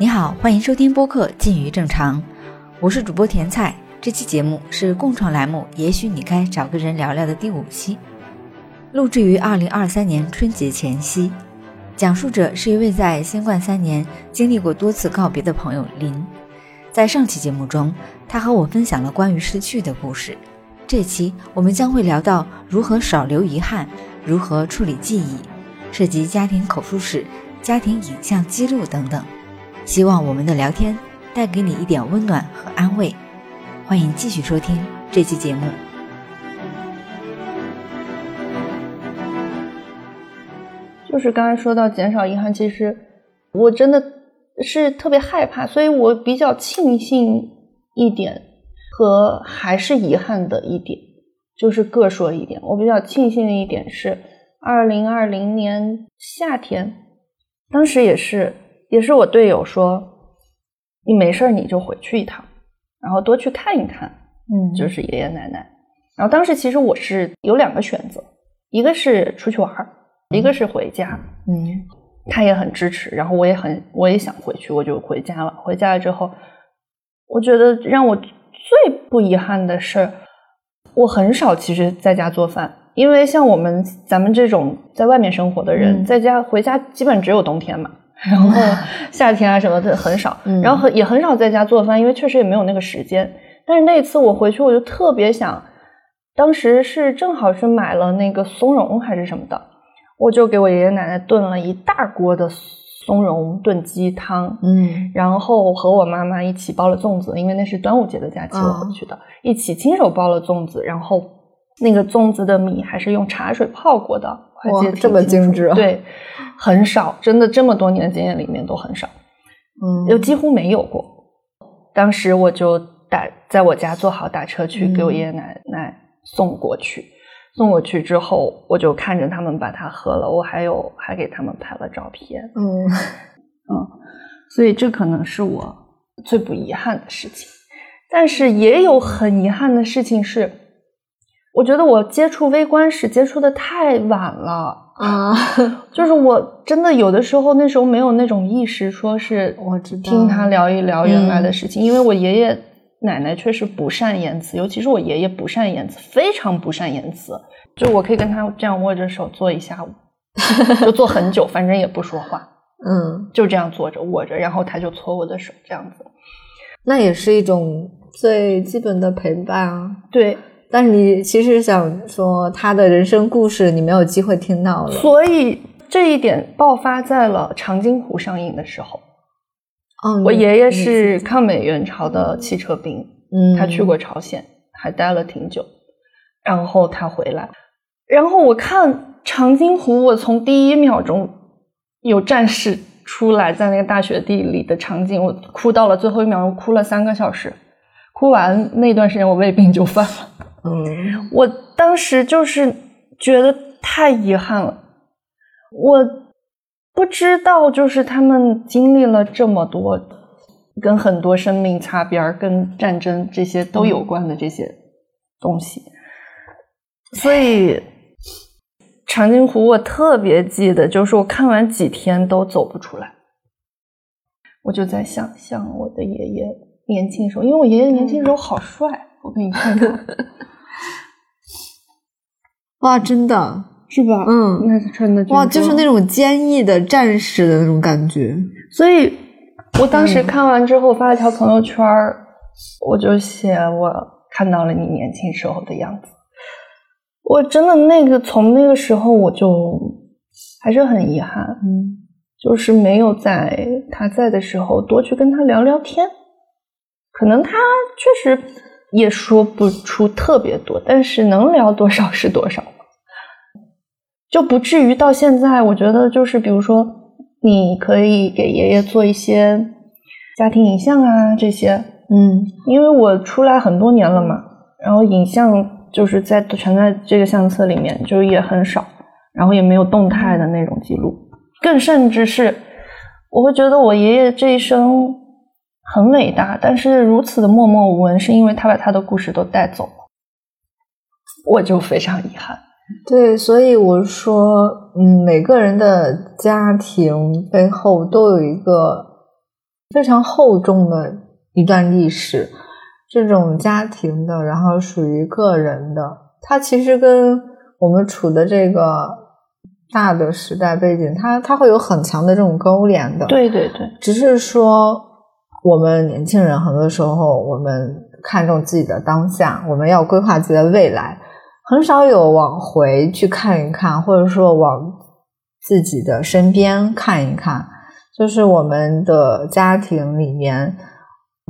你好，欢迎收听播客《近于正常》，我是主播甜菜。这期节目是共创栏目《也许你该找个人聊聊》的第五期，录制于二零二三年春节前夕。讲述者是一位在新冠三年经历过多次告别的朋友林。在上期节目中，他和我分享了关于失去的故事。这期我们将会聊到如何少留遗憾，如何处理记忆，涉及家庭口述史、家庭影像记录等等。希望我们的聊天带给你一点温暖和安慰。欢迎继续收听这期节目。就是刚才说到减少遗憾，其实我真的是特别害怕，所以我比较庆幸一点和还是遗憾的一点，就是各说一点。我比较庆幸的一点是，二零二零年夏天，当时也是。也是我队友说，你没事你就回去一趟，然后多去看一看，嗯，就是爷爷奶奶。然后当时其实我是有两个选择，一个是出去玩一个是回家。嗯，他也很支持，然后我也很我也想回去，我就回家了。回家了之后，我觉得让我最不遗憾的是，我很少其实在家做饭，因为像我们咱们这种在外面生活的人，在家回家基本只有冬天嘛。然后夏天啊什么的很少，然后很也很少在家做饭，因为确实也没有那个时间。但是那次我回去，我就特别想，当时是正好是买了那个松茸还是什么的，我就给我爷爷奶奶炖了一大锅的松茸炖鸡汤，嗯，然后和我妈妈一起包了粽子，因为那是端午节的假期我回去的，一起亲手包了粽子，然后那个粽子的米还是用茶水泡过的。哇，这么精致，对，很少，真的这么多年经验里面都很少，嗯，又几乎没有过。当时我就打在我家做好打车去给我爷爷奶奶送过去，送过去之后，我就看着他们把它喝了，我还有还给他们拍了照片，嗯嗯，所以这可能是我最不遗憾的事情，但是也有很遗憾的事情是。我觉得我接触微观史接触的太晚了。啊，就是我真的有的时候那时候没有那种意识，说是我知道听他聊一聊原来的事情，因为我爷爷奶奶确实不善言辞，尤其是我爷爷不善言辞，非常不善言辞，就我可以跟他这样握着手坐一下午，就坐很久，反正也不说话，嗯，就这样坐着握着，然后他就搓我的手，这样子，那也是一种最基本的陪伴啊，对。但是你其实想说他的人生故事，你没有机会听到了。所以这一点爆发在了《长津湖》上映的时候。嗯，我爷爷是抗美援朝的汽车兵，嗯，他去过朝鲜，还待了挺久。然后他回来，然后我看《长津湖》，我从第一秒钟有战士出来在那个大雪地里的场景，我哭到了最后一秒，我哭了三个小时。哭完那段时间，我胃病就犯了。嗯，我当时就是觉得太遗憾了。我不知道，就是他们经历了这么多，跟很多生命擦边跟战争这些都有关的这些东西，所以《长津湖》我特别记得，就是我看完几天都走不出来。我就在想象我的爷爷。年轻时候，因为我爷爷年轻时候好帅，我给你看看。哇，真的是吧？嗯，那穿的哇，就是那种坚毅的战士的那种感觉。所以，我当时看完之后发了条朋友圈，我就写我看到了你年轻时候的样子。我真的那个从那个时候我就还是很遗憾，嗯，就是没有在他在的时候多去跟他聊聊天。可能他确实也说不出特别多，但是能聊多少是多少，就不至于到现在。我觉得就是，比如说，你可以给爷爷做一些家庭影像啊，这些，嗯，因为我出来很多年了嘛，然后影像就是在全在这个相册里面，就也很少，然后也没有动态的那种记录，更甚至是我会觉得我爷爷这一生。很伟大，但是如此的默默无闻，是因为他把他的故事都带走了，我就非常遗憾。对，所以我说，嗯，每个人的家庭背后都有一个非常厚重的一段历史。这种家庭的，然后属于个人的，它其实跟我们处的这个大的时代背景，它它会有很强的这种勾连的。对对对，只是说我们年轻人很多时候，我们看重自己的当下，我们要规划自己的未来，很少有往回去看一看，或者说往自己的身边看一看，就是我们的家庭里面。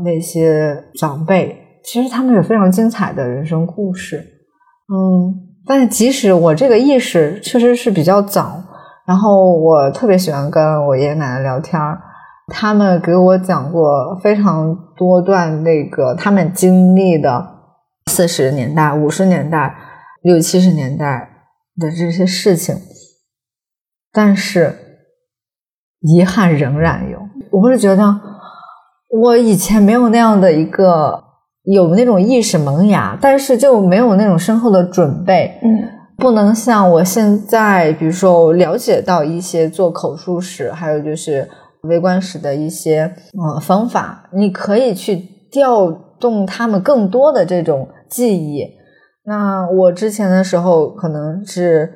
那些长辈，其实他们有非常精彩的人生故事，嗯，但是即使我这个意识确实是比较早，然后我特别喜欢跟我爷爷奶奶聊天儿他们给我讲过非常多段那个他们经历的四十年代、五十年代、六七十年代的这些事情，但是遗憾仍然有，我会觉得。我以前没有那样的一个有那种意识萌芽，但是就没有那种深厚的准备。嗯，不能像我现在，比如说了解到一些做口述史，还有就是微观史的一些呃方法，你可以去调动他们更多的这种记忆。那我之前的时候，可能是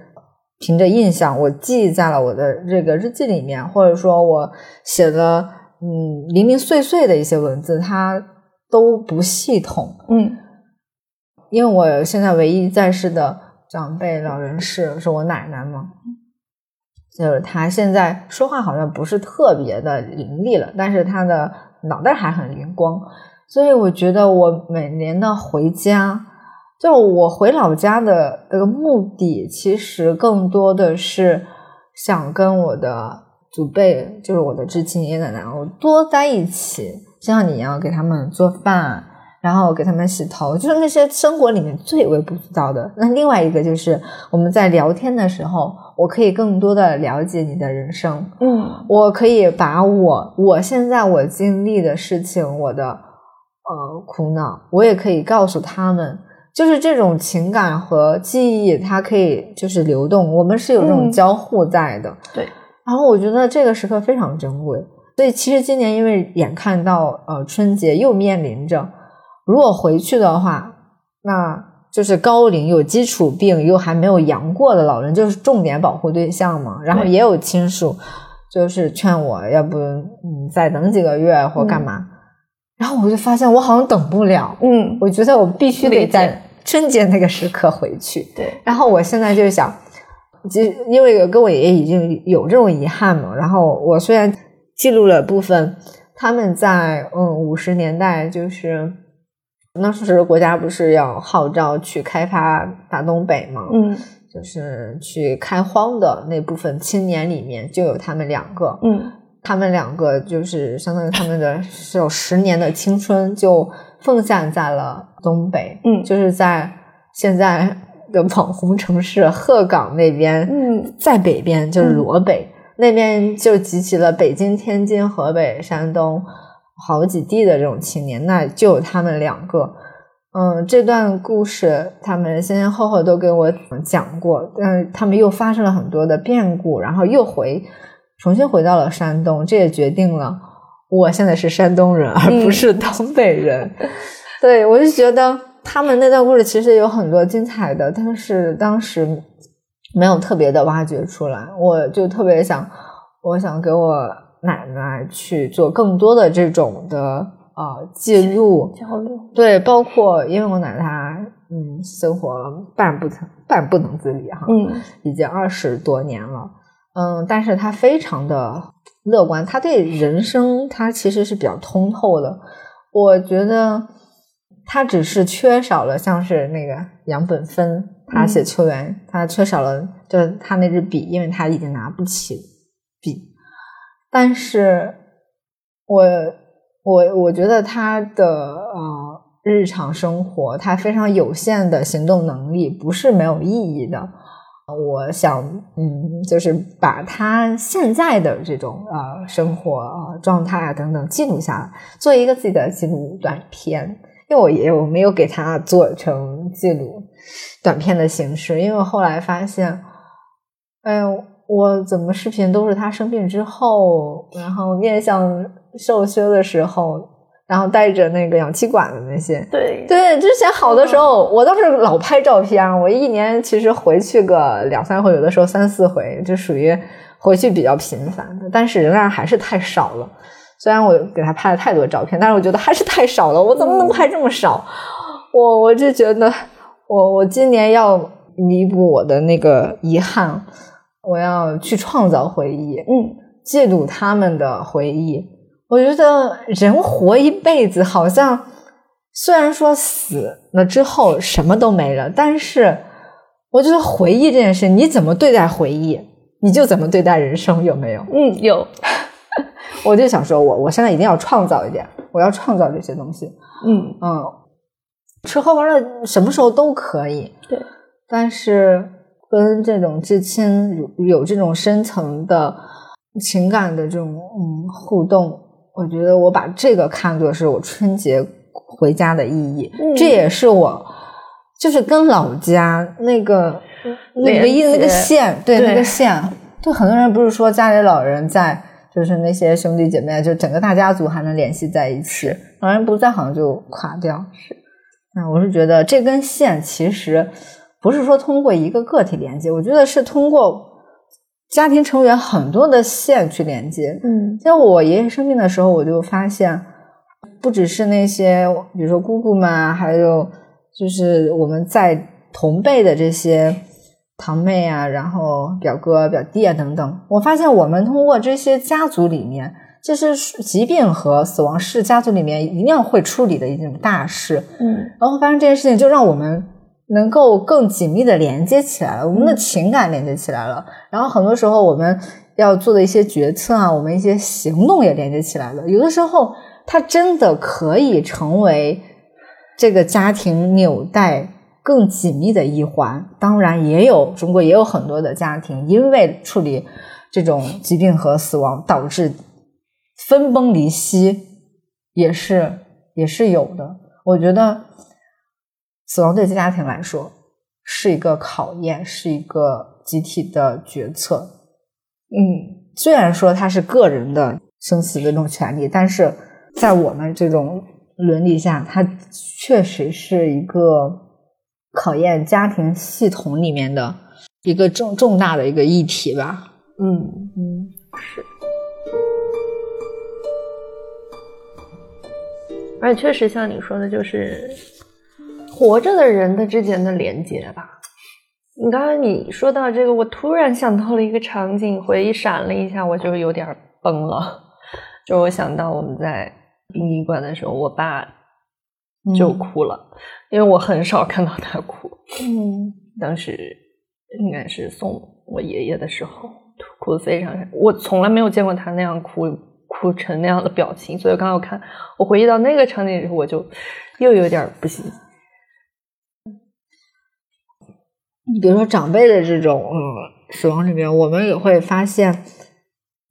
凭着印象，我记在了我的这个日记里面，或者说我写的。嗯，零零碎碎的一些文字，它都不系统。嗯，因为我现在唯一在世的长辈老人是是我奶奶嘛，就是他现在说话好像不是特别的伶俐了，但是他的脑袋还很灵光。所以我觉得我每年的回家，就我回老家的这个目的，其实更多的是想跟我的。祖辈就是我的至亲爷爷奶奶，我多在一起，像你一样给他们做饭，然后给他们洗头，就是那些生活里面最微不足道的。那另外一个就是我们在聊天的时候，我可以更多的了解你的人生，嗯，我可以把我我现在我经历的事情，我的呃苦恼，我也可以告诉他们，就是这种情感和记忆，它可以就是流动，我们是有这种交互在的，对。然后我觉得这个时刻非常珍贵，所以其实今年因为眼看到呃春节又面临着，如果回去的话，那就是高龄有基础病又还没有阳过的老人，就是重点保护对象嘛。然后也有亲属就是劝我要不嗯再等几个月或干嘛，然后我就发现我好像等不了，嗯，我觉得我必须得在春节那个时刻回去。对，然后我现在就想。就因为跟我爷爷已经有这种遗憾嘛，然后我虽然记录了部分，他们在嗯五十年代，就是那时国家不是要号召去开发大东北吗，嗯，就是去开荒的那部分青年里面就有他们两个，嗯，他们两个就是相当于他们的是有十年的青春就奉献在了东北，嗯，就是在现在。的网红城市鹤岗那边，嗯，在北边就是罗北那边，就集齐了北京、天津、河北、山东好几地的这种青年，那就他们两个。嗯，这段故事他们先先后后都给我讲过，但是他们又发生了很多的变故，然后又回重新回到了山东，这也决定了我现在是山东人，而不是东北人。对我就觉得。他们那段故事其实有很多精彩的，但是当时没有特别的挖掘出来。我就特别想，我想给我奶奶去做更多的这种的啊记录交流。对，包括因为我奶奶她嗯生活半不成半不能自理哈，嗯，已经二十多年了，嗯，但是她非常的乐观，她对人生她其实是比较通透的。我觉得。他只是缺少了像是那个杨本芬，他写秋园，他缺少了就是他那支笔，因为他已经拿不起笔。但是，我我我觉得他的呃日常生活，他非常有限的行动能力不是没有意义的。我想，嗯，就是把他现在的这种呃生活状态啊等等记录下来，做一个自己的记录短片。因为我也我没有给他做成记录短片的形式，因为后来发现，哎呦，我怎么视频都是他生病之后，然后面向瘦削的时候，然后带着那个氧气管的那些。对对，之前好的时候，我倒是老拍照片，我一年其实回去个两三回，有的时候三四回，就属于回去比较频繁的，但是仍然还是太少了。虽然我给他拍了太多照片，但是我觉得还是太少了。我怎么能拍这么少？我我就觉得，我我今年要弥补我的那个遗憾，我要去创造回忆，嗯，记录他们的回忆。我觉得人活一辈子，好像虽然说死了之后什么都没了，但是我觉得回忆这件事，你怎么对待回忆，你就怎么对待人生，有没有？嗯，有。我就想说，我我现在一定要创造一点，我要创造这些东西。嗯嗯，吃喝玩乐什么时候都可以，对。但是跟这种至亲有有这种深层的情感的这种嗯互动，我觉得我把这个看作是我春节回家的意义，嗯这也是我就是跟老家那个那唯一那个线，对对那个线，就很多人不是说家里老人在。就是那些兄弟姐妹，就整个大家族还能联系在一起，老人不在好像就垮掉。是，那我是觉得这根线其实不是说通过一个个体连接，我觉得是通过家庭成员很多的线去连接。嗯像我爷爷生病的时候，我就发现，不只是那些比如说姑姑们啊，还有就是我们在同辈的这些堂妹啊，然后表哥、表弟啊等等，我发现我们通过这些家族里面，这是疾病和死亡是家族里面一定要会处理的一种大事。嗯然后发生这件事情，就让我们能够更紧密的连接起来了，我们的情感连接起来了。然后很多时候我们要做的一些决策啊，我们一些行动也连接起来了。有的时候，它真的可以成为这个家庭纽带更紧密的一环。当然，也有中国也有很多的家庭因为处理这种疾病和死亡导致分崩离析，也是也是有的。我觉得死亡对家庭来说是一个考验，是一个集体的决策。嗯，虽然说它是个人的生死的这种权利，但是在我们这种伦理下，它确实是一个考验家庭系统里面的一个重重大的一个议题吧。嗯，嗯，是。而且确实像你说的，就是活着的人的之间的连接吧。你刚刚你说到这个，我突然想到了一个场景，回忆闪了一下，我就有点崩了。就我想到我们在殡仪馆的时候，我爸就哭了，因为我很少看到他哭。嗯当时应该是送我爷爷的时候，哭的非常，我从来没有见过他那样哭，哭成那样的表情。所以刚刚我看，我回忆到那个场景的时候，我就又有点不行。你比如说长辈的这种嗯死亡里面，我们也会发现，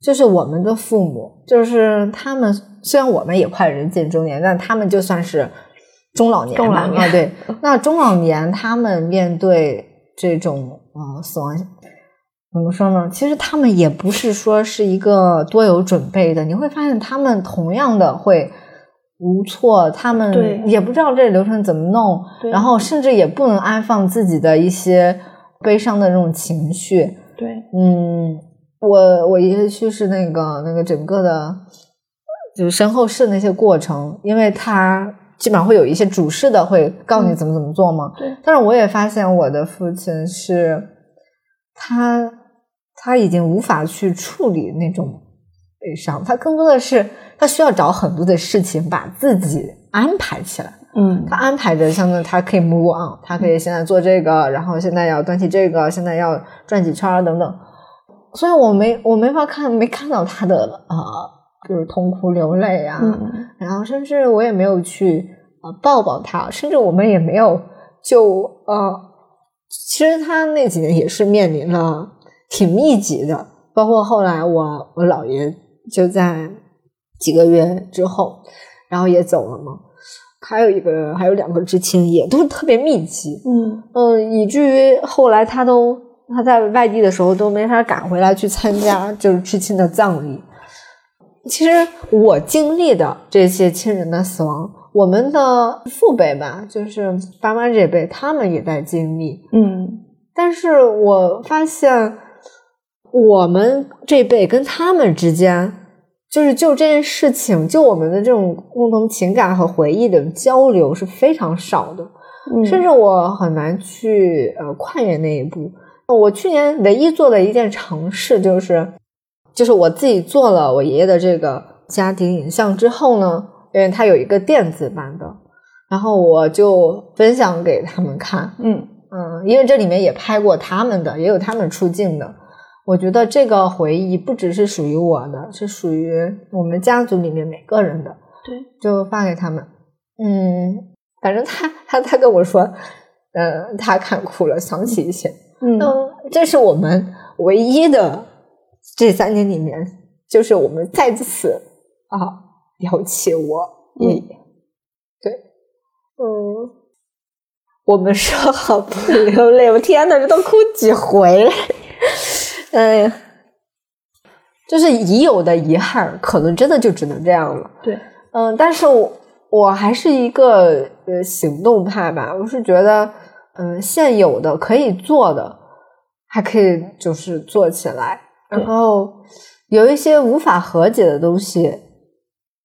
就是我们的父母，就是他们虽然我们也快人近中年，但他们就算是中老年吧中老年啊，对，那中老年他们面对这种呃死亡。怎么说呢？其实他们也不是说是一个多有准备的，你会发现他们同样的会无措，他们也不知道这流程怎么弄，然后甚至也不能安放自己的一些悲伤的这种情绪。对，嗯，我我爷爷去世那个那个整个的，就是身后事那些过程，因为他基本上会有一些主事的会告诉你怎么怎么做嘛。对但是我也发现我的父亲是，他他已经无法去处理那种悲伤，他更多的是他需要找很多的事情把自己安排起来。嗯他安排着，相当于他可以 move on，他可以现在做这个，然后现在要端起这个，现在要转几圈等等。所以我没我没法看，没看到他的呃，就是痛哭流泪啊，嗯然后甚至我也没有去呃抱抱他，甚至我们也没有就呃，其实他那几年也是面临了挺密集的，包括后来我我姥爷就在几个月之后，然后也走了嘛。还有一个，还有两个知青，也都是特别密集，嗯嗯，以至于后来他都他在外地的时候都没法赶回来去参加就是知青的葬礼。其实我经历的这些亲人的死亡，我们的父辈吧，就是爸妈这辈，他们也在经历。嗯但是我发现，我们这辈跟他们之间，就是就这件事情，就我们的这种共同情感和回忆的交流是非常少的。嗯，甚至我很难去呃跨越那一步。我去年唯一做的一件尝试就是，就是我自己做了我爷爷的这个家庭影像之后呢，因为他有一个电子版的，然后我就分享给他们看。嗯嗯，因为这里面也拍过他们的，也有他们出镜的。我觉得这个回忆不只是属于我的，是属于我们家族里面每个人的。对，就发给他们。嗯，反正他他他跟我说，呃，他看哭了，想起一些。嗯嗯，这是我们唯一的这三年里面，就是我们再次啊聊起我爷爷。对，嗯，我们说好不流泪，我天呐，这都哭几回了。哎呀，就是已有的遗憾，可能真的就只能这样了。对，嗯，但是我我还是一个呃行动派吧，我是觉得，嗯，现有的可以做的，还可以就是做起来，然后有一些无法和解的东西，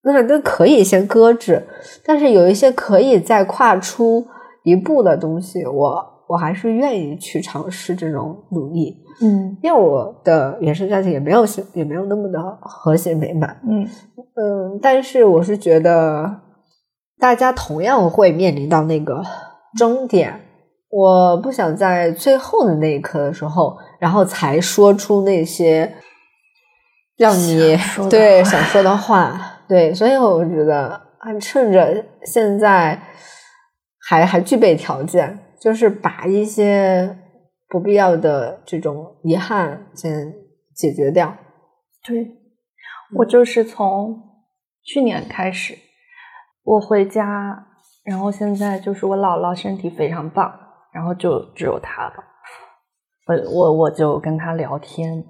那那可以先搁置，但是有一些可以再跨出一步的东西，我我还是愿意去尝试这种努力，嗯。因为我的原生家庭也没有也没有那么的和谐美满，嗯。嗯，但是我是觉得大家同样会面临到那个终点，我不想在最后的那一刻的时候，然后才说出那些让你对想说的话，对，所以我觉得啊，趁着现在还还具备条件，就是把一些不必要的这种遗憾先解决掉。对，我就是从去年开始，我回家，然后现在就是我姥姥身体非常棒，然后就只有她了，我我我就跟她聊天，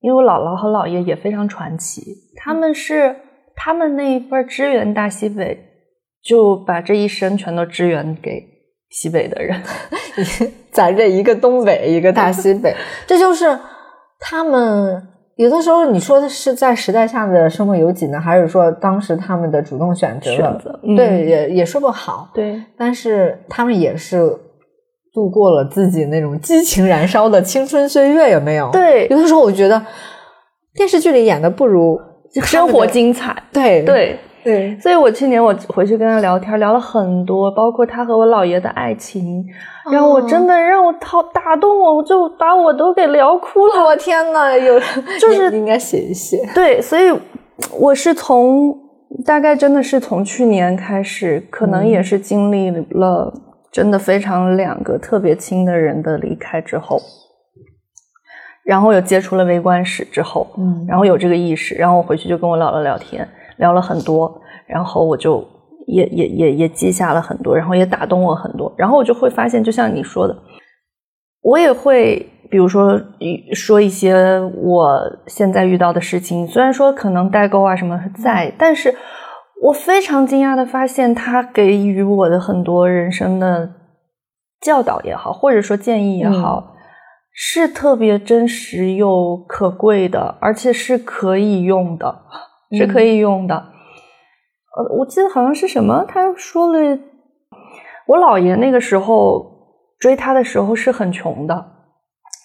因为我姥姥和姥爷也非常传奇，他们是他们那一辈支援大西北，就把这一生全都支援给西北的人，咱这一个东北，一个大西北，这就是他们有的时候你说的是在时代下的身不由己呢，还是说当时他们的主动选择了？选择嗯对，也也说不好。对但是他们也是度过了自己那种激情燃烧的青春岁月，有没有？，对，有的时候我觉得电视剧里演的不如生活精彩，对对。对，所以我去年我回去跟他聊天，聊了很多，包括他和我姥爷的爱情，然后我真的让我掏打动我，我就把我都给聊哭了。我天呐，有就是应该写一写。对，所以我是从大概真的是从去年开始，可能也是经历了真的非常两个特别亲的人的离开之后，然后又接触了微观史之后，嗯然后有这个意识，然后我回去就跟我姥姥聊天，聊了很多，然后我就也也也也记下了很多，然后也打动我很多，然后我就会发现，就像你说的，我也会比如说一说一些我现在遇到的事情，虽然说可能代沟啊什么在，但是我非常惊讶的发现，他给予我的很多人生的教导也好，或者说建议也好。是特别真实又可贵的，而且是可以用的，是可以用的。呃，我记得好像是什么，他说了，我姥爷那个时候追他的时候是很穷的，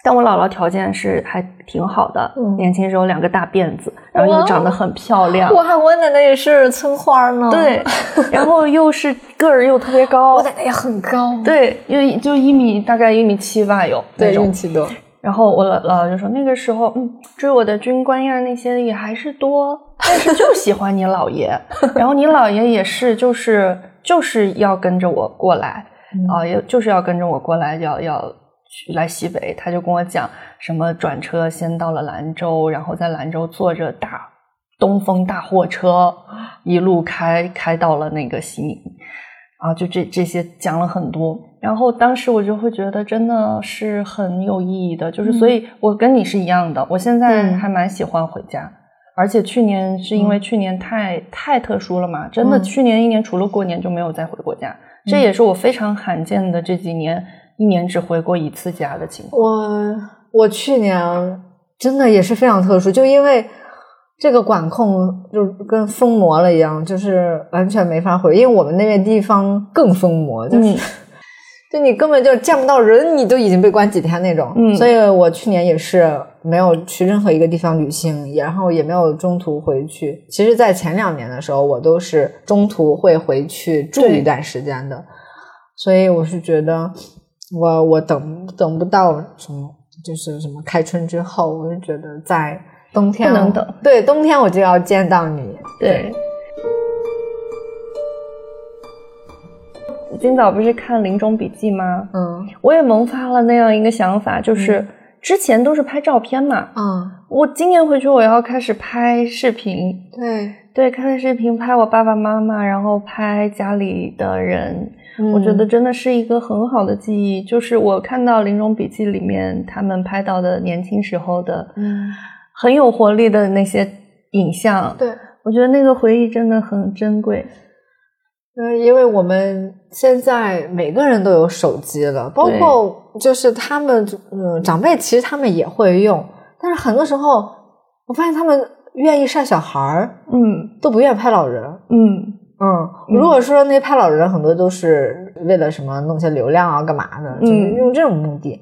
但我姥姥条件是还挺好的，嗯年轻时候两个大辫子，然后又长得很漂亮，我还，我奶奶也是村花呢。对，然后又是个儿又特别高我，奶奶也很高。对，因为就一米大概一米七吧有那对，种运气多。然后我姥姥就说，那个时候，嗯，追我的军官呀那些也还是多，但是就喜欢你姥爷。然后你姥爷也是，就是就是要跟着我过来，啊、也就是要跟着我过来，要要去来西北。他就跟我讲什么转车先到了兰州，然后在兰州坐着大东风大货车一路开开到了那个西宁。啊，就这这些讲了很多，然后当时我就会觉得真的是很有意义的，就是所以我跟你是一样的，我现在嗯。还蛮喜欢回家，而且去年是因为去年太、太特殊了嘛，真的嗯。去年一年除了过年就没有再回过家，这也是我非常罕见的这几年一年只回过一次家的情况。我我去年真的也是非常特殊，就因为这个管控就跟封魔了一样，就是完全没法回。因为我们那边地方更封魔，就是、嗯就你根本就见不到人，你都已经被关几天那种。嗯所以我去年也是没有去任何一个地方旅行，然后也没有中途回去。其实，在前两年的时候，我都是中途会回去住一段时间的。所以我是觉得我我等等不到什么，就是什么开春之后，我就觉得在冬天不能等，对冬天我就要见到你，对。今早不是看《临终笔记》吗？嗯。我也萌发了那样一个想法，就是之前都是拍照片嘛，嗯，我今年回去我要开始拍视频，对，对，开视频拍我爸爸妈妈，然后拍家里的人，我觉得嗯真的是一个很好的记忆。就是我看到《临终笔记》里面他们拍到的年轻时候的嗯。很有活力的那些影像，对。我觉得那个回忆真的很珍贵。嗯，因为我们现在每个人都有手机了，包括就是他们，嗯，长辈其实他们也会用，但是很多时候我发现他们愿意晒小孩儿，嗯。都不愿意拍老人。嗯，嗯，嗯。如果说那些拍老人很多都是为了什么弄些流量啊，干嘛的，就是嗯用这种目的。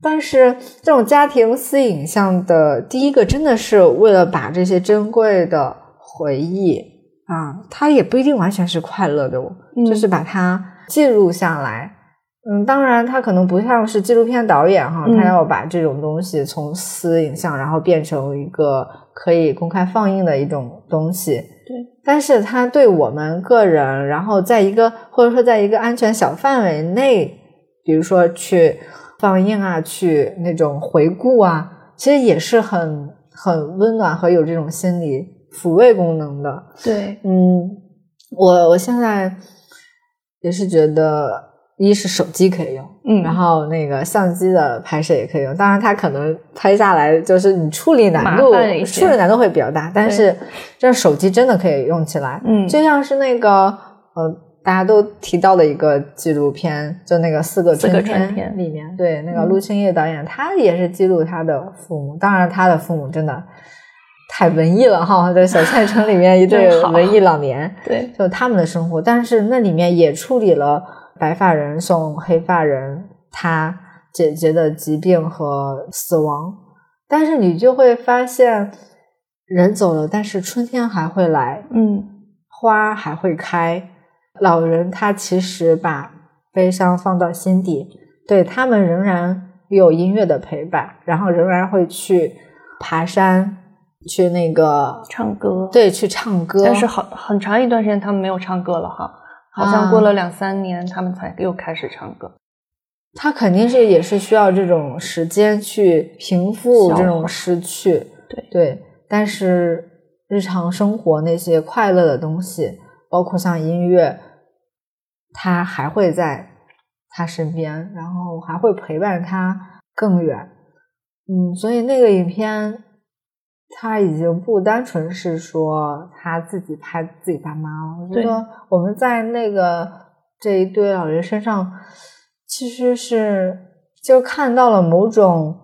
但是这种家庭私影像的第一个，真的是为了把这些珍贵的回忆啊，它也不一定完全是快乐的哦，嗯就是把它记录下来。嗯，当然，他可能不像是纪录片导演哈，嗯他要把这种东西从私影像，然后变成一个可以公开放映的一种东西。对，但是它对我们个人，然后在一个或者说在一个安全小范围内，比如说去放映啊，去那种回顾啊，其实也是很很温暖和有这种心理抚慰功能的。对，嗯，我我现在也是觉得，一是手机可以用，嗯，然后那个相机的拍摄也可以用。当然，它可能拍下来就是你处理难度处理难度会比较大。但是这手机真的可以用起来，嗯就像是那个呃，大家都提到的一个纪录片，就那个四个春春天里面，对那个嗯陆清叶导演，他也是记录他的父母。当然，他的父母真的太文艺了哈，在小县城里面一对文艺老年。对，就他们的生活，但是那里面也处理了白发人送黑发人他姐姐的疾病和死亡，但是你就会发现，人走了，但是春天还会来，嗯。花还会开，老人他其实把悲伤放到心底，对他们仍然有音乐的陪伴，然后仍然会去爬山，去那个唱歌，对，去唱歌，但是好很长一段时间他们没有唱歌了哈，好像啊过了两三年他们才又开始唱歌。他肯定是也是需要这种时间去平复这种失去，对对。但是日常生活那些快乐的东西，包括像音乐，他还会在他身边，然后还会陪伴他更远。嗯，所以那个影片，他已经不单纯是说他自己拍自己爸妈了。我觉得我们在那个这一对老人身上，其实是就看到了某种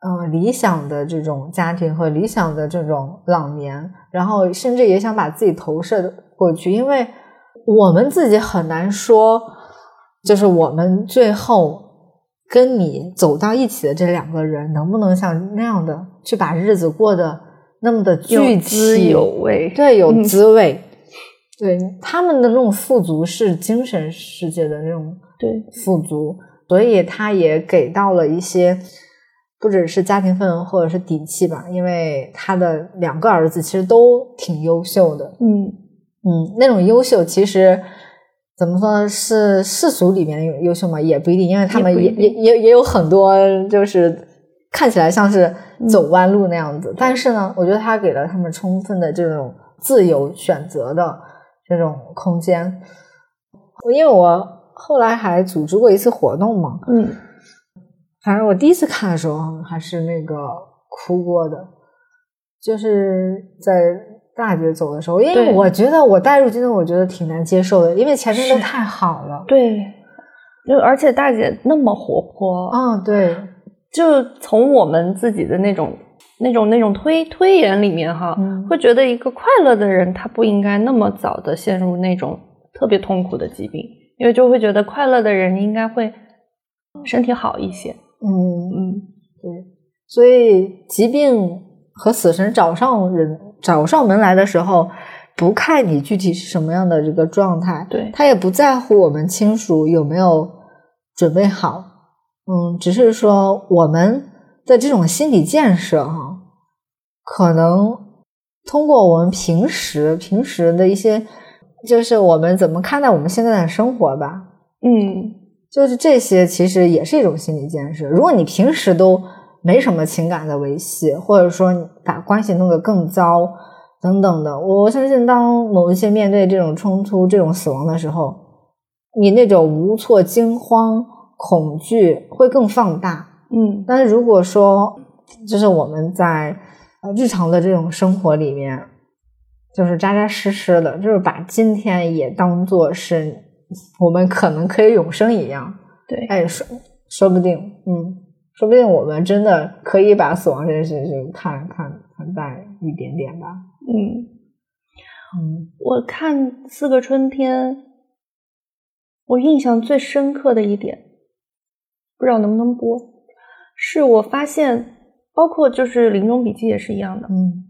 嗯、呃理想的这种家庭和理想的这种老年，然后甚至也想把自己投射过去，因为我们自己很难说，就是我们最后跟你走到一起的这两个人，能不能像那样的去把日子过得那么的具有滋体有味，对，有嗯滋味。对他们的那种富足是精神世界的那种对。富足，所以他也给到了一些不只是家庭氛围或者是底气吧，因为他的两个儿子其实都挺优秀的，嗯。嗯，那种优秀其实怎么说呢？是世俗里面的优秀嘛，也不一定，因为他们也也也也有很多就是看起来像是走弯路那样子，但是呢，我觉得他给了他们充分的这种自由选择的这种空间。因为我后来还组织过一次活动嘛，嗯反正我第一次看的时候还是那个哭过的，就是在大姐走的时候，因为我觉得我带入进去，我觉得挺难接受的，因为前面都太好了。对，就而且大姐那么活泼，嗯，对，就从我们自己的那种、那种、那种推推演里面哈，嗯。会觉得一个快乐的人，他不应该那么早的陷入那种特别痛苦的疾病，因为就会觉得快乐的人应该会身体好一些。嗯，嗯，对，所以疾病和死神找上人找上门来的时候，不看你具体是什么样的这个状态，对他也不在乎我们亲属有没有准备好，嗯，只是说我们的这种心理建设哈，可能通过我们平时平时的一些，就是我们怎么看待我们现在的生活吧，嗯，就是这些，其实也是一种心理建设。如果你平时都没什么情感的维系，或者说把关系弄得更糟等等的，我相信当某一些面对这种冲突、这种死亡的时候，你那种无措、惊慌、恐惧会更放大。嗯，但是如果说，就是我们在呃日常的这种生活里面，就是扎扎实实的，就是把今天也当做是我们可能可以永生一样。对，哎，说说不定，嗯，说不定我们真的可以把死亡这件事情看看看淡一点点吧。嗯，嗯我看《四个春天》，我印象最深刻的一点，不知道能不能播，是我发现，包括就是《临终笔记》也是一样的。嗯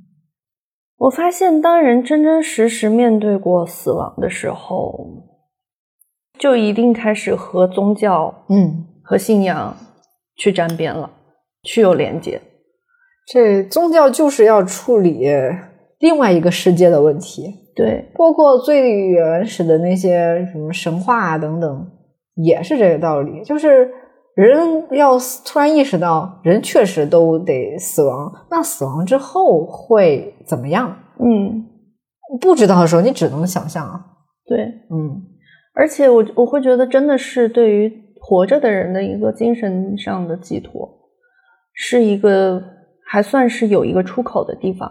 我发现，当人真真实实面对过死亡的时候，就一定开始和宗教、嗯，和信仰去沾边了，去有连接。这宗教就是要处理另外一个世界的问题。对，包括最原始的那些什么神话啊等等，也是这个道理。就是人要突然意识到，人确实都得死亡，那死亡之后会怎么样？嗯，不知道的时候，你只能想象啊。对，嗯而且我我会觉得，真的是对于活着的人的一个精神上的寄托，是一个还算是有一个出口的地方。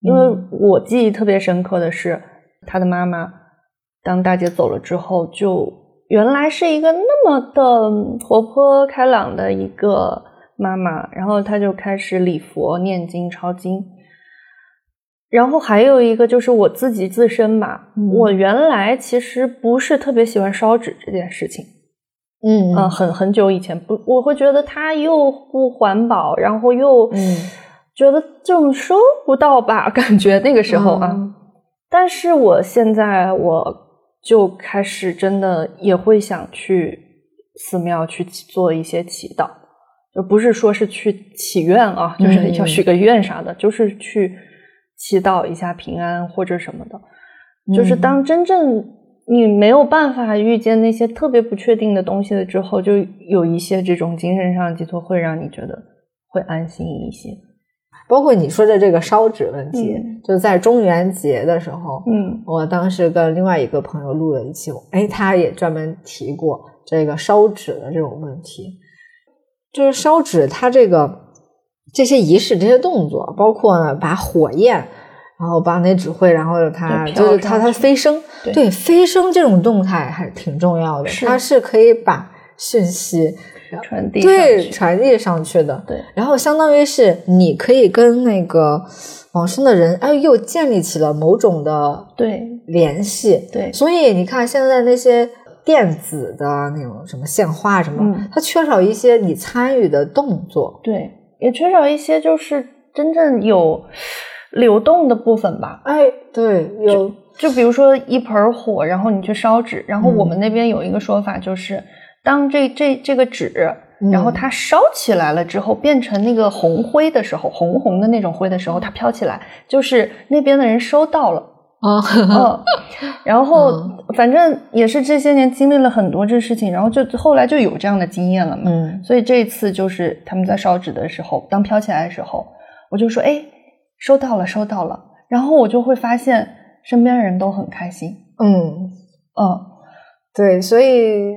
因为嗯我记忆特别深刻的是，他的妈妈当大姐走了之后，就原来是一个那么的活泼开朗的一个妈妈，然后她就开始礼佛、念经、抄经。然后还有一个就是我自己自身吧，嗯我原来其实不是特别喜欢烧纸这件事情，嗯。嗯，很很久以前不，我会觉得它又不环保，然后又嗯。觉得这种收不到吧，感觉那个时候啊。嗯。但是我现在我就开始真的也会想去寺庙去做一些祈祷，就不是说是去祈愿啊，就是嗯要许个愿啥的，就是去祈祷一下平安或者什么的。就是嗯。当真正你没有办法遇见那些特别不确定的东西了之后，就有一些这种精神上的寄托，会让你觉得会安心一些。包括你说的这个烧纸问题，嗯就在中元节的时候，嗯我当时跟另外一个朋友录了一期，哎，他也专门提过这个烧纸的这种问题。就是烧纸，它这个这些仪式、这些动作，包括呢把火焰，然后把那指挥，然后它就是他他飞升，对飞升这种动态还挺重要的，是它是可以把讯息传递对传递上去的。对然后相当于是你可以跟那个往生的人，哎，又建立起了某种的对联系。对所以你看现在那些电子的那种什么献花什么，嗯它缺少一些你参与的动作。对，也缺少一些就是真正有流动的部分吧。哎，对，有。就比如说一盆火，然后你去烧纸，然后嗯我们那边有一个说法，就是当这这这个纸，然后嗯它烧起来了之后，变成那个红灰的时候，红红的那种灰的时候，它飘起来，就是那边的人收到了。啊，嗯，然后嗯。反正也是这些年经历了很多这事情，然后就后来就有这样的经验了嘛。嗯。所以这一次就是他们在烧纸的时候，当飘起来的时候，我就说：“哎，收到了，收到了。”然后我就会发现身边人都很开心。嗯，嗯，对，所以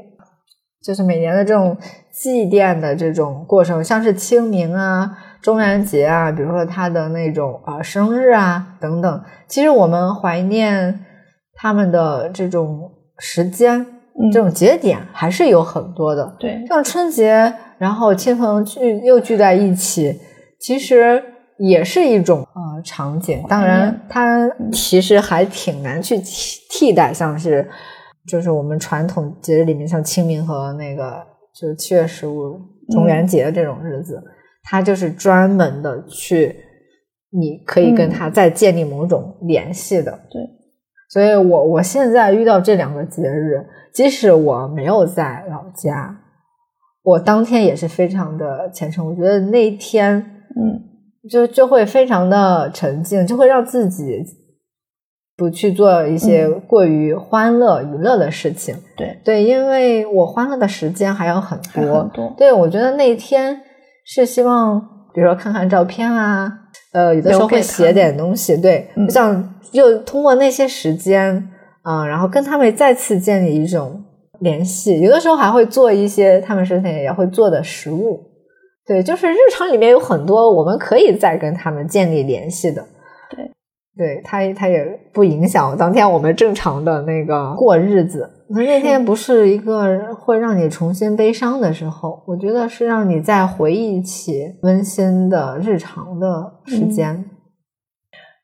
就是每年的这种祭奠的这种过程，像是清明啊，中元节啊，比如说他的那种啊、呃生日啊等等，其实我们怀念他们的这种时间、嗯这种节点还是有很多的。对，像春节，然后亲朋聚又聚在一起，其实也是一种呃场景。当然，它其实还挺难去替替代，像是就是我们传统节日里面，像清明和那个就是七月十五中元节这种日子，它就是专门的去，你可以跟它再建立某种联系的。对，所以我我现在遇到这两个节日，即使我没有在老家，我当天也是非常的虔诚。我觉得那一天嗯就就会非常的沉静，就会让自己不去做一些嗯过于欢乐娱乐的事情。对，对，因为我欢乐的时间还有很多。很多，对，我觉得那一天是希望，比如说看看照片啊，呃，有的时候会写点东西，对，嗯我想就通过那些时间啊、然后跟他们再次建立一种联系。有的时候还会做一些他们之前也会做的食物，对，就是日常里面有很多我们可以再跟他们建立联系的。对，对，它它也不影响当天我们正常的那个过日子。那那天 不是一个会让你重新悲伤的时候，我觉得是让你再回忆起温馨的日常的时间。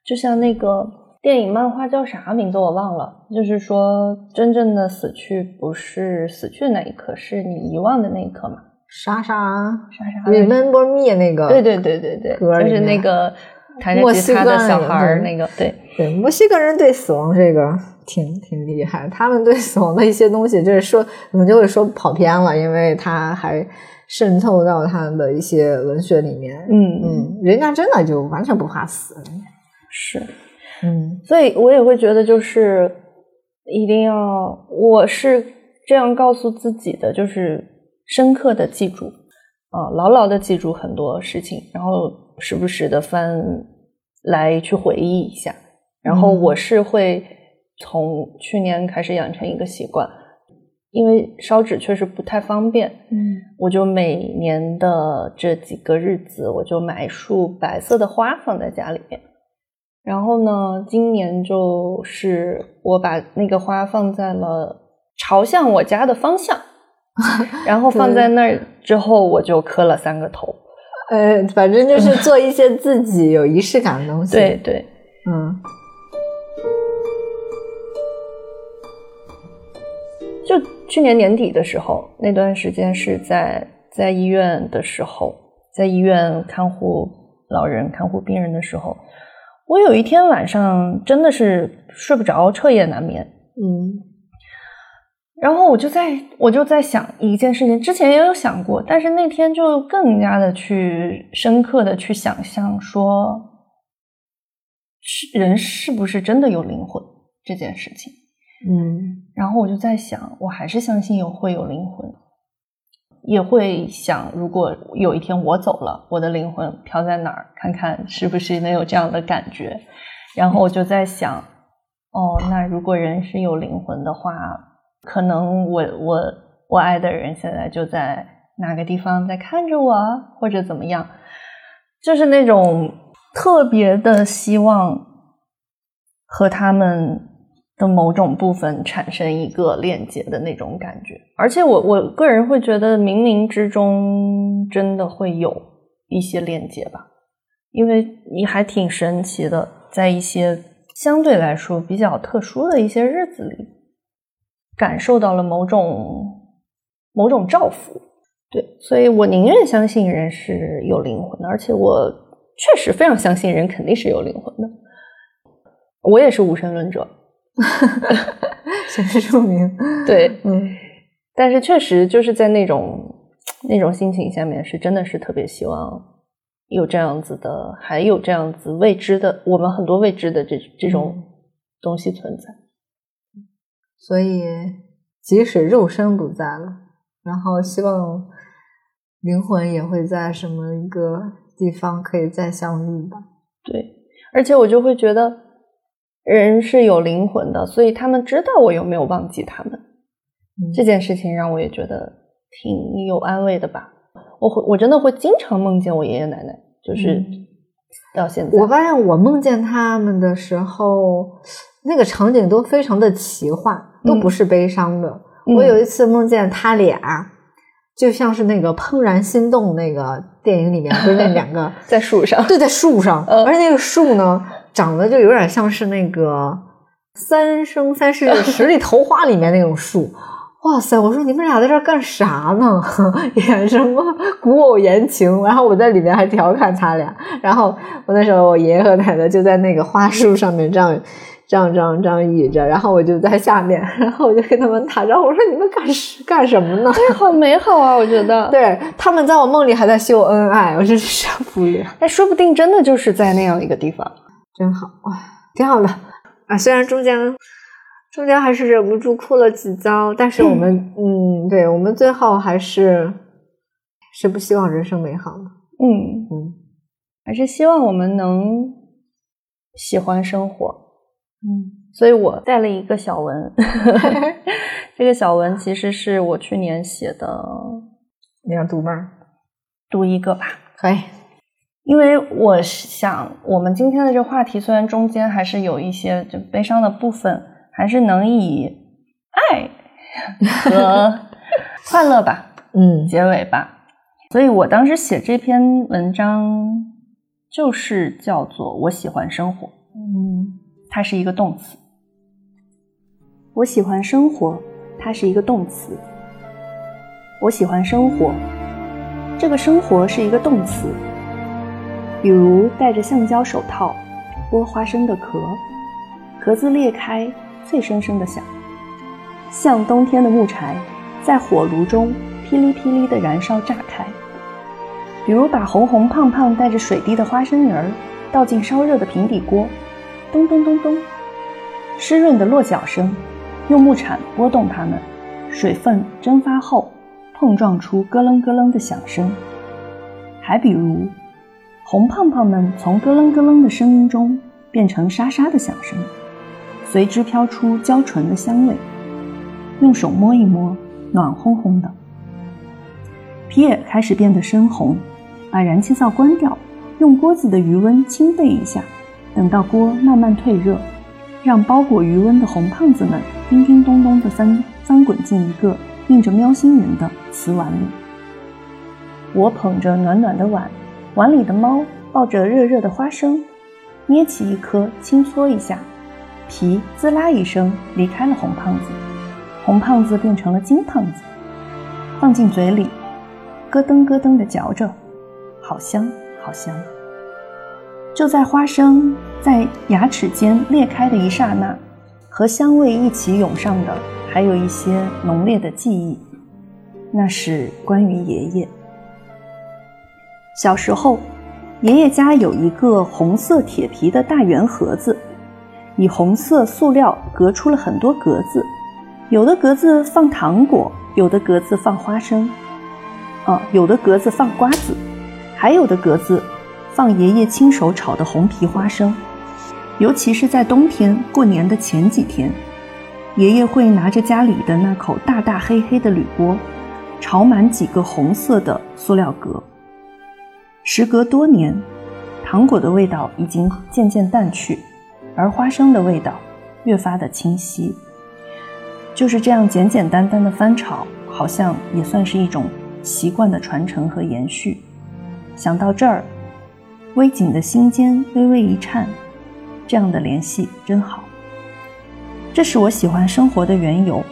就像那个电影漫画叫啥名字我忘了，就是说真正的死去不是死去的那一刻，是你遗忘的那一刻嘛？莎莎啥啥来着，Remember Me 那个，对对对对对，就是那个弹着吉墨西哥他的小孩儿，对那个对，对，墨西哥人对死亡这个挺挺厉害，他们对死亡的一些东西，就是说可能就会说跑偏了，因为他还渗透到他的一些文学里面。嗯嗯，人家真的就完全不怕死。是，嗯所以我也会觉得就是一定要，我是这样告诉自己的，就是深刻的记住啊、牢牢的记住很多事情，然后时不时的翻来去回忆一下。然后嗯我是会从去年开始养成一个习惯，因为烧纸确实不太方便，嗯我就每年的这几个日子，我就买一束白色的花放在家里面。然后呢，今年就是我把那个花放在了朝向我家的方向，然后放在那儿之后，我就磕了三个头。呃，反正就是做一些自己有仪式感的东西。对，对，嗯就去年年底的时候，那段时间是在在医院的时候，在医院看护老人、看护病人的时候，我有一天晚上真的是睡不着，彻夜难眠。嗯然后我就在我就在想一件事情，之前也有想过，但是那天就更加的去深刻的去想象说，是人是不是真的有灵魂这件事情。嗯然后我就在想，我还是相信有会有灵魂，也会想，如果有一天我走了，我的灵魂飘在哪儿，看看是不是能有这样的感觉。然后我就在想，哦，那如果人是有灵魂的话，可能我我我爱的人现在就在哪个地方在看着我，或者怎么样，就是那种特别的希望和他们的某种部分产生一个链接的那种感觉。而且我我个人会觉得，冥冥之中真的会有一些链接吧，因为你还挺神奇的，在一些相对来说比较特殊的一些日子里，感受到了某种某种照拂。对，所以我宁愿相信人是有灵魂的，而且我确实非常相信人肯定是有灵魂的。我也是无神论者 显示证明。对，嗯但是确实就是在那种那种心情下面，是真的是特别希望有这样子的，还有这样子未知的，我们很多未知的这这种东西存在。所以即使肉身不在了，然后希望灵魂也会在什么一个地方可以再相遇吧。对，而且我就会觉得人是有灵魂的，所以他们知道我有没有忘记他们。嗯这件事情让我也觉得挺有安慰的吧。我会，我真的会经常梦见我爷爷奶奶，就是嗯到现在，我发现我梦见他们的时候，那个场景都非常的奇幻，都不是悲伤的。嗯我有一次梦见他俩，就像是那个《怦然心动》那个电影里面，不是那两个 在树上，对，在树上，嗯而且那个树呢，长得就有点像是那个《三生三世 十里桃花》里面那种树。哇塞！我说你们俩在这干啥呢？演什么古偶言情？然后我在里面还调侃他俩。然后我那时候我爷爷和奶奶就在那个花树上面这样这样这样这样倚着，然后我就在下面，然后我就跟他们打招呼，我说你们干什干什么呢？对，好美好啊！我觉得，对他们在我梦里还在秀恩爱，我真是受不了。哎说不定真的就是在那样一个地方。真好哇，挺好的啊！虽然中间中间还是忍不住哭了几遭，但是我们 嗯对我们最后还是是不希望人生美好的。嗯嗯还是希望我们能喜欢生活。嗯所以我带了一个小文，这个小文其实是我去年写的，你要读吗？读一个吧。可以。因为我想，我们今天的这话题虽然中间还是有一些就悲伤的部分，还是能以爱和 快乐吧嗯结尾吧。所以我当时写这篇文章就是叫做“我喜欢生活”，嗯它是一个动词。我喜欢生活，它是一个动词。我喜欢生活，这个生活是一个动词。比如戴着橡胶手套剥花生的壳，壳子裂开，脆生生的响，像冬天的木柴在火炉中噼里噼里的燃烧炸开。比如把红红胖胖带着水滴的花生仁儿倒进烧热的平底锅，咚咚咚咚，湿润的落脚声，用木铲拨动它们，水分蒸发后碰撞出咯楞咯楞的响声。还比如。红胖胖们从咯楞咯楞的声音中变成沙沙的响声，随之飘出焦醇的香味。用手摸一摸，暖烘烘的。皮也开始变得深红，把燃气灶关掉，用锅子的余温轻焙一下，等到锅慢慢退热，让包裹余温的红胖子们叮叮咚咚地翻翻滚进一个印着喵星人的瓷碗里。我捧着暖暖的碗。碗里的猫抱着热热的花生，捏起一颗，轻搓一下，皮滋啦一声离开了红胖子，红胖子变成了金胖子，放进嘴里，咯噔咯噔的嚼着，好香好香。就在花生在牙齿间裂开的一刹那，和香味一起涌上的，还有一些浓烈的记忆，那是关于爷爷。小时候，爷爷家有一个红色铁皮的大圆盒子，以红色塑料隔出了很多格子，有的格子放糖果，有的格子放花生，啊，有的格子放瓜子，还有的格子放爷爷亲手炒的红皮花生。尤其是在冬天过年的前几天，爷爷会拿着家里的那口大大黑黑的铝锅，炒满几个红色的塑料格。时隔多年，糖果的味道已经渐渐淡去，而花生的味道越发的清晰。就是这样简简单单的翻炒，好像也算是一种习惯的传承和延续。想到这儿，微紧的心间微微一颤，这样的联系真好。这是我喜欢生活的缘由。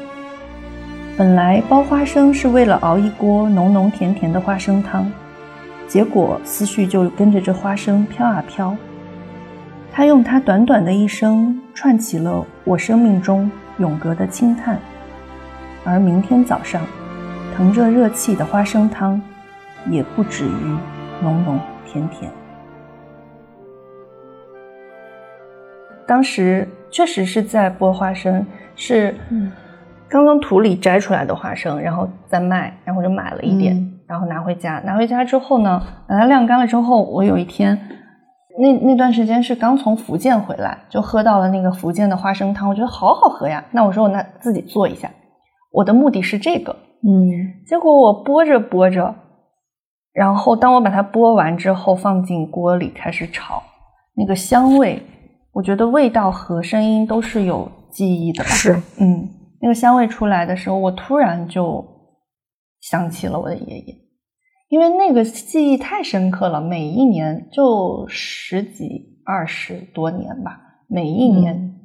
本来包花生是为了熬一锅浓浓甜甜的花生汤。结果思绪就跟着这花生飘啊飘，它用它短短的一生串起了我生命中永隔的轻叹，而明天早上，腾着热气的花生汤，也不止于浓浓甜甜。当时确实是在剥花生，是刚刚土里摘出来的花生，然后再卖，然后就买了一点。嗯然后拿回家，拿回家之后呢，把它晾干了之后，我有一天，那那段时间是刚从福建回来，就喝到了那个福建的花生汤，我觉得好好喝呀。那我说我那自己做一下，我的目的是这个。嗯结果我剥着剥着，然后当我把它剥完之后，放进锅里开始炒，那个香味，我觉得味道和声音都是有记忆的吧。是，嗯，那个香味出来的时候，我突然就想起了我的爷爷，因为那个记忆太深刻了。每一年就十几二十多年吧，每一年，嗯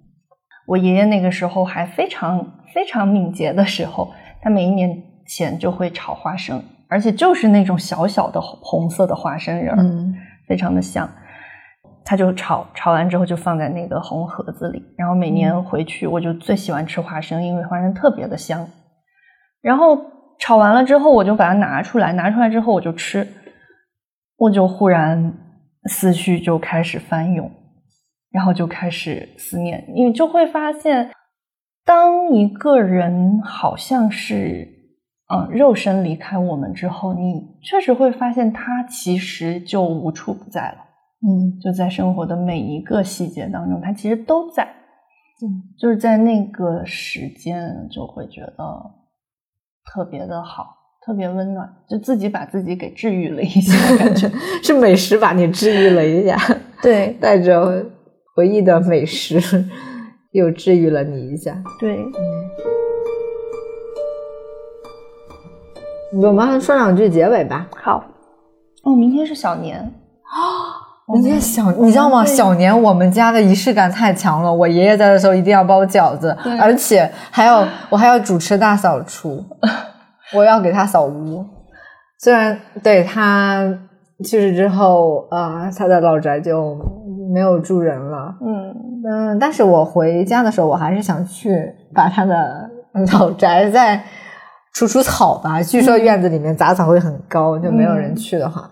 我爷爷那个时候还非常非常敏捷的时候，他每一年前就会炒花生，而且就是那种小小的红色的花生仁儿，嗯非常的香。他就炒，炒完之后就放在那个红盒子里，然后每年回去我就最喜欢吃花生，因为花生特别的香。然后炒完了之后，我就把它拿出来，拿出来之后我就吃，我就忽然思绪就开始翻涌，然后就开始思念，你就会发现，当一个人好像是嗯肉身离开我们之后，你确实会发现他其实就无处不在了。嗯就在生活的每一个细节当中，它其实都在。嗯，就是在那个时间，就会觉得特别的好，特别温暖，就自己把自己给治愈了一下，感觉。是美食把你治愈了一下，对带着回忆的美食 又治愈了你一下。对，我们说两句结尾吧。好。哦，明天是小年，人家小，你知道吗？小年我们家的仪式感太强了。我爷爷在的时候一定要包饺子，而且还要我还要主持大扫除，我要给他扫屋。虽然对他去世之后，啊、他的老宅就没有住人了。嗯，嗯，但是我回家的时候，我还是想去把他的老宅再除除草吧。据说院子里面杂草会很高，就没有人去的话，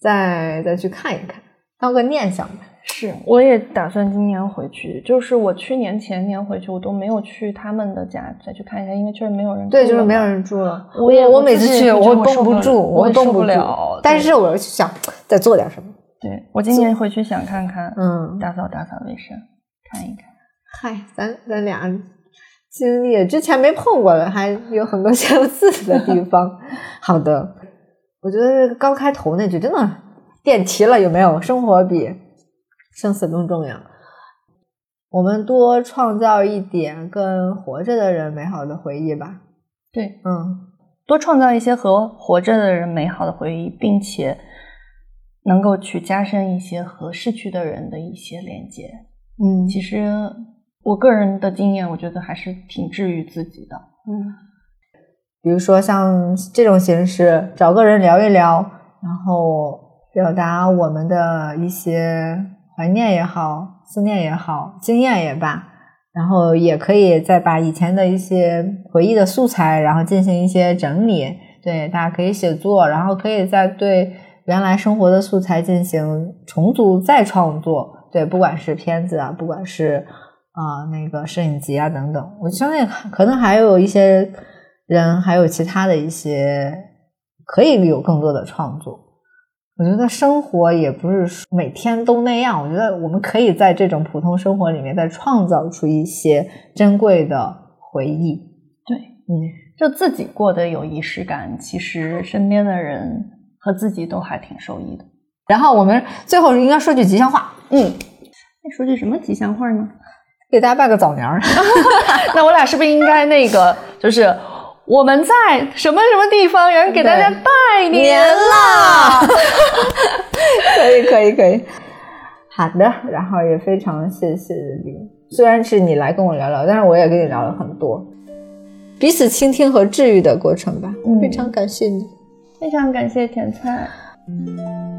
再再去看一看，当个念想吧。是，我也打算今年回去。就是我去年前年回去，我都没有去他们的家再去看一下，因为确实没有人。对，就是没有。人住了。我也我每次去，我绷不住，我也受不绷不了但是我又想再做点什么。对我今年回去想看看，嗯，打扫打扫卫生，看一看。嗨，咱咱俩经历之前没碰过的，还有很多 相似的地方。好的，我觉得刚开头那句真的点题了，有没有？生活比生死更重要。我们多创造一点跟活着的人美好的回忆吧。对，嗯，多创造一些和活着的人美好的回忆，并且能够去加深一些和逝去的人的一些连接。嗯其实我个人的经验，我觉得还是挺治愈自己的。嗯，比如说像这种形式，找个人聊一聊，然后表达我们的一些怀念也好、思念也好、经验也罢，然后也可以再把以前的一些回忆的素材，然后进行一些整理。对，大家可以写作，然后可以再对原来生活的素材进行重组、再创作。对，不管是片子啊，不管是啊、那个摄影集啊等等，我相信可能还有一些人，还有其他的一些可以有更多的创作。我觉得生活也不是每天都那样，我觉得我们可以在这种普通生活里面再创造出一些珍贵的回忆。对，嗯，就自己过得有仪式感，其实身边的人和自己都还挺受益的。然后我们最后应该说句吉祥话，嗯，那说句什么吉祥话呢？给大家拜个早年儿。那我俩是不是应该那个，就是我们在什么什么地方，有人给大家拜年啦！可以，可以，可以。好的，然后也非常谢谢你。虽然是你来跟我聊聊，但是我也跟你聊了很多，彼此倾听和治愈的过程吧。嗯非常感谢你。非常感谢甜菜。嗯